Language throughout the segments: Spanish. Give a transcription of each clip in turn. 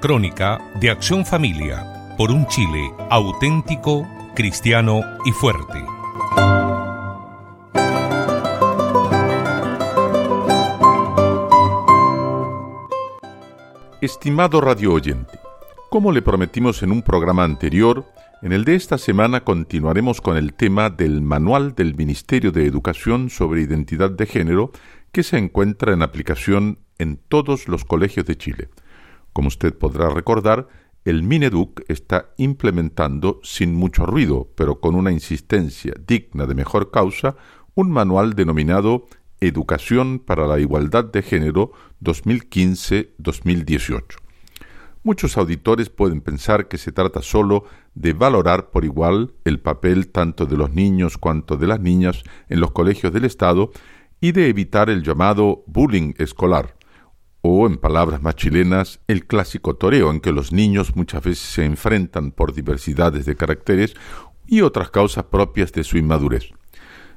Crónica de Acción Familia por un Chile auténtico, cristiano y fuerte. Estimado radio oyente, como le prometimos en un programa anterior, en el de esta semana continuaremos con el tema del Manual del Ministerio de Educación sobre Identidad de Género que se encuentra en aplicación en todos los colegios de Chile. Como usted podrá recordar, el Mineduc está implementando sin mucho ruido, pero con una insistencia digna de mejor causa, un manual denominado Educación para la Igualdad de Género 2015-2018. Muchos auditores pueden pensar que se trata solo de valorar por igual el papel tanto de los niños cuanto de las niñas en los colegios del Estado y de evitar el llamado bullying escolar, o en palabras más chilenas, el clásico toreo en que los niños muchas veces se enfrentan por diversidades de caracteres y otras causas propias de su inmadurez.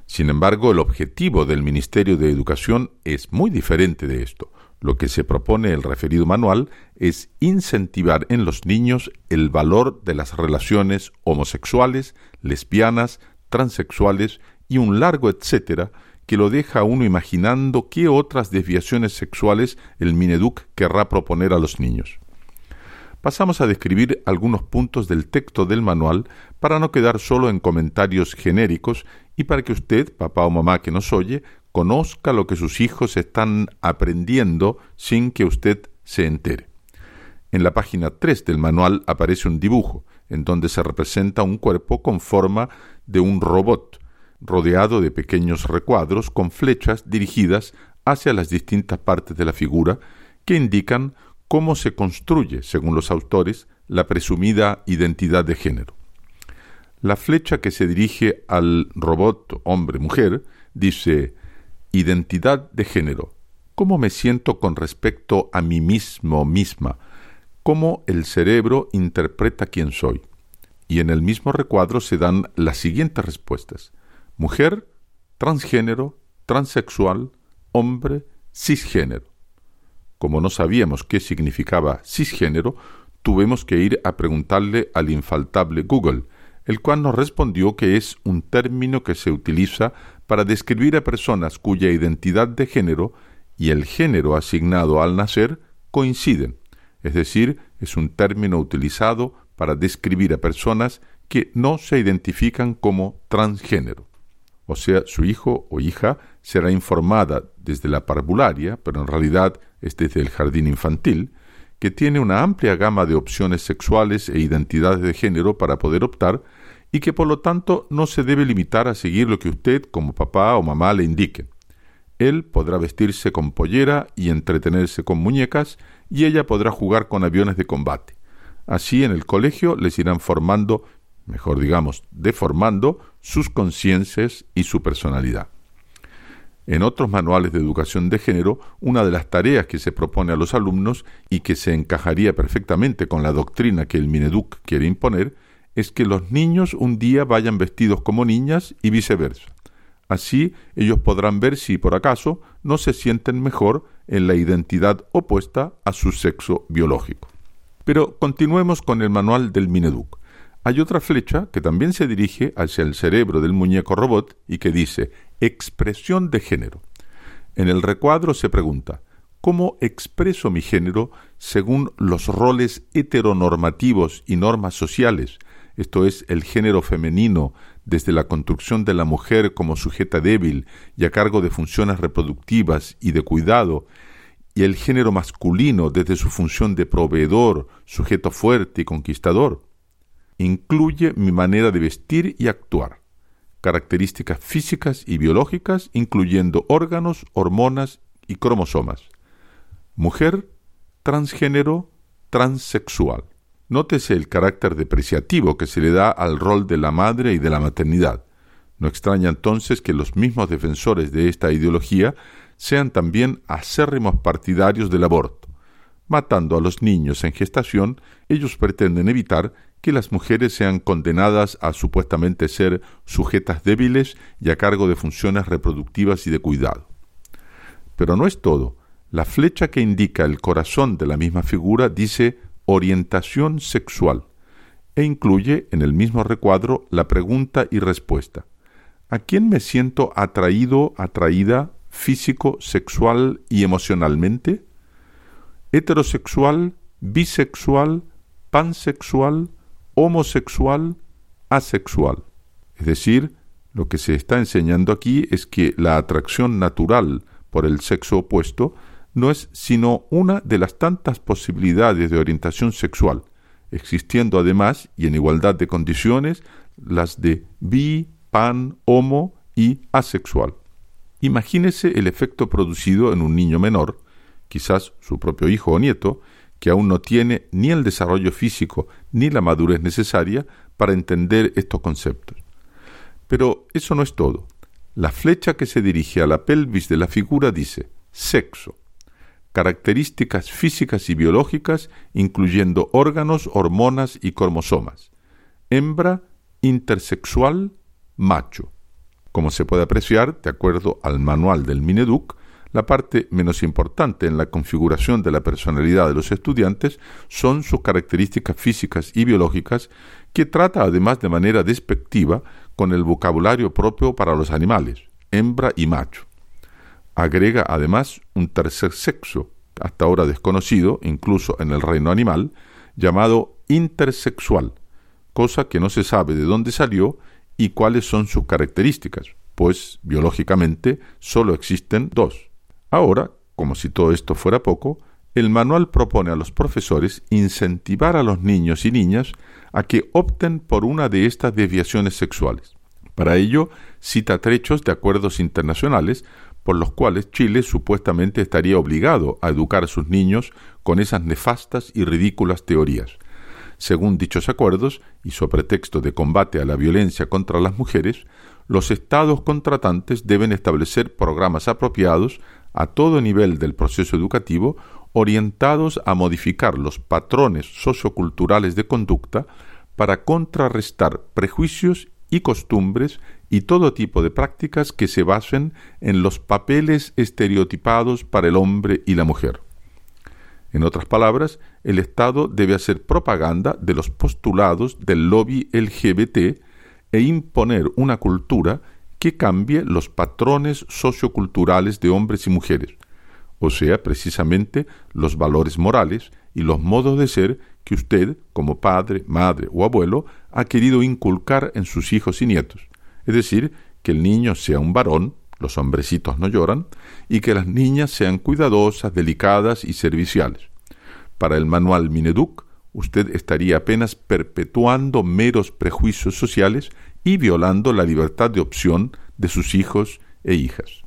Sin embargo, el objetivo del Ministerio de Educación es muy diferente de esto. Lo que se propone el referido manual es incentivar en los niños el valor de las relaciones homosexuales, lesbianas, transexuales y un largo etcétera que lo deja a uno imaginando qué otras desviaciones sexuales el Mineduc querrá proponer a los niños. Pasamos a describir algunos puntos del texto del manual para no quedar solo en comentarios genéricos y para que usted, papá o mamá que nos oye, conozca lo que sus hijos están aprendiendo sin que usted se entere. En la página 3 del manual aparece un dibujo, en donde se representa un cuerpo con forma de un robot, rodeado de pequeños recuadros con flechas dirigidas hacia las distintas partes de la figura que indican cómo se construye, según los autores, la presumida identidad de género. La flecha que se dirige al robot hombre-mujer dice Identidad de género. ¿Cómo me siento con respecto a mí mismo misma? ¿Cómo el cerebro interpreta quién soy? Y en el mismo recuadro se dan las siguientes respuestas. Mujer, transgénero, transexual, hombre, cisgénero. Como no sabíamos qué significaba cisgénero, tuvimos que ir a preguntarle al infaltable Google, el cual nos respondió que es un término que se utiliza para describir a personas cuya identidad de género y el género asignado al nacer coinciden, es decir, es un término utilizado para describir a personas que no se identifican como transgénero. O sea, su hijo o hija será informada desde la parvularia, pero en realidad es desde el jardín infantil, que tiene una amplia gama de opciones sexuales e identidades de género para poder optar y que por lo tanto no se debe limitar a seguir lo que usted como papá o mamá le indique. Él podrá vestirse con pollera y entretenerse con muñecas y ella podrá jugar con aviones de combate. Así en el colegio les irán formando, mejor digamos, deformando sus conciencias y su personalidad. En otros manuales de educación de género, una de las tareas que se propone a los alumnos y que se encajaría perfectamente con la doctrina que el Mineduc quiere imponer es que los niños un día vayan vestidos como niñas y viceversa. Así ellos podrán ver si por acaso no se sienten mejor en la identidad opuesta a su sexo biológico. Pero continuemos con el manual del Mineduc. Hay otra flecha que también se dirige hacia el cerebro del muñeco robot y que dice expresión de género. En el recuadro se pregunta ¿Cómo expreso mi género según los roles heteronormativos y normas sociales esto es el género femenino, desde la construcción de la mujer como sujeta débil y a cargo de funciones reproductivas y de cuidado, y el género masculino desde su función de proveedor, sujeto fuerte y conquistador. Incluye mi manera de vestir y actuar, características físicas y biológicas, incluyendo órganos, hormonas y cromosomas. Mujer, transgénero, transexual. Nótese el carácter depreciativo que se le da al rol de la madre y de la maternidad. No extraña entonces que los mismos defensores de esta ideología sean también acérrimos partidarios del aborto. Matando a los niños en gestación, ellos pretenden evitar que las mujeres sean condenadas a supuestamente ser sujetas débiles y a cargo de funciones reproductivas y de cuidado. Pero no es todo. La flecha que indica el corazón de la misma figura dice orientación sexual e incluye en el mismo recuadro la pregunta y respuesta. ¿A quién me siento atraído, atraída, físico, sexual y emocionalmente? ¿Heterosexual, bisexual, pansexual, homosexual, asexual? Es decir, lo que se está enseñando aquí es que la atracción natural por el sexo opuesto no es sino una de las tantas posibilidades de orientación sexual, existiendo además y en igualdad de condiciones las de bi, pan, homo y asexual. Imagínese el efecto producido en un niño menor, quizás su propio hijo o nieto, que aún no tiene ni el desarrollo físico ni la madurez necesaria para entender estos conceptos. Pero eso no es todo. La flecha que se dirige a la pelvis de la figura dice sexo, características físicas y biológicas, incluyendo órganos, hormonas y cromosomas. Hembra, intersexual, macho. Como se puede apreciar, de acuerdo al manual del Mineduc, la parte menos importante en la configuración de la personalidad de los estudiantes son sus características físicas y biológicas, que trata además de manera despectiva con el vocabulario propio para los animales, hembra y macho. Agrega además un tercer sexo, hasta ahora desconocido, incluso en el reino animal, llamado intersexual, cosa que no se sabe de dónde salió y cuáles son sus características, pues biológicamente solo existen dos. Ahora, como si todo esto fuera poco, el manual propone a los profesores incentivar a los niños y niñas a que opten por una de estas desviaciones sexuales. Para ello, cita trechos de acuerdos internacionales por los cuales Chile supuestamente estaría obligado a educar a sus niños con esas nefastas y ridículas teorías. Según dichos acuerdos, y sobre pretexto de combate a la violencia contra las mujeres, los estados contratantes deben establecer programas apropiados a todo nivel del proceso educativo orientados a modificar los patrones socioculturales de conducta para contrarrestar prejuicios y costumbres y todo tipo de prácticas que se basen en los papeles estereotipados para el hombre y la mujer. En otras palabras, el Estado debe hacer propaganda de los postulados del lobby LGBT e imponer una cultura que cambie los patrones socioculturales de hombres y mujeres, o sea, precisamente los valores morales y los modos de ser que usted, como padre, madre o abuelo, ha querido inculcar en sus hijos y nietos. Es decir, que el niño sea un varón, los hombrecitos no lloran, y que las niñas sean cuidadosas, delicadas y serviciales. Para el manual Mineduc, usted estaría apenas perpetuando meros prejuicios sociales y violando la libertad de opción de sus hijos e hijas.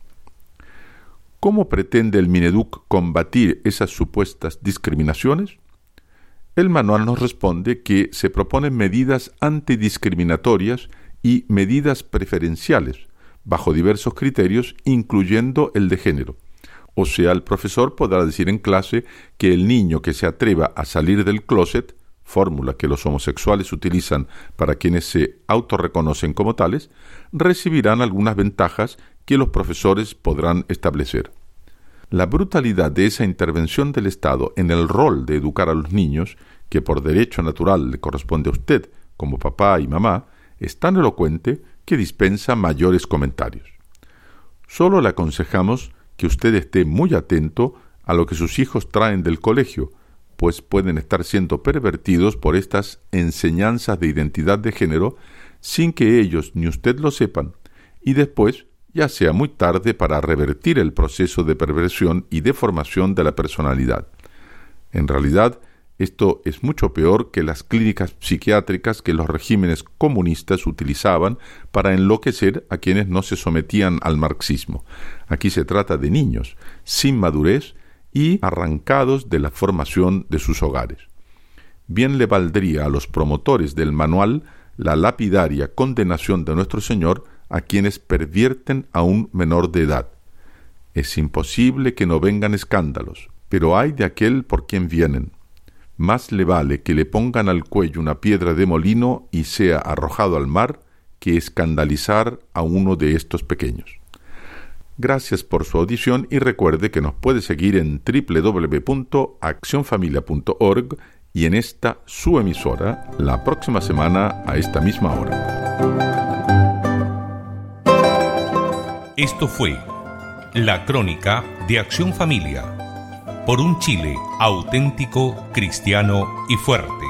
¿Cómo pretende el Mineduc combatir esas supuestas discriminaciones? El manual nos responde que se proponen medidas antidiscriminatorias y medidas preferenciales, bajo diversos criterios, incluyendo el de género. O sea, el profesor podrá decir en clase que el niño que se atreva a salir del closet fórmula que los homosexuales utilizan para quienes se autorreconocen como tales, recibirán algunas ventajas que los profesores podrán establecer. La brutalidad de esa intervención del Estado en el rol de educar a los niños, que por derecho natural le corresponde a usted como papá y mamá, es tan elocuente que dispensa mayores comentarios. Solo le aconsejamos que usted esté muy atento a lo que sus hijos traen del colegio, pues pueden estar siendo pervertidos por estas enseñanzas de identidad de género sin que ellos ni usted lo sepan, y después ya sea muy tarde para revertir el proceso de perversión y deformación de la personalidad. En realidad, esto es mucho peor que las clínicas psiquiátricas que los regímenes comunistas utilizaban para enloquecer a quienes no se sometían al marxismo. Aquí se trata de niños, sin madurez, y arrancados de la formación de sus hogares. Bien le valdría a los promotores del manual la lapidaria condenación de nuestro Señor a quienes pervierten a un menor de edad. Es imposible que no vengan escándalos, pero hay de aquel por quien vienen. Más le vale que le pongan al cuello una piedra de molino y sea arrojado al mar que escandalizar a uno de estos pequeños. Gracias por su audición y recuerde que nos puede seguir en www.accionfamilia.org y en esta su emisora la próxima semana a esta misma hora. Esto fue la crónica de Acción Familia por un Chile auténtico, cristiano y fuerte.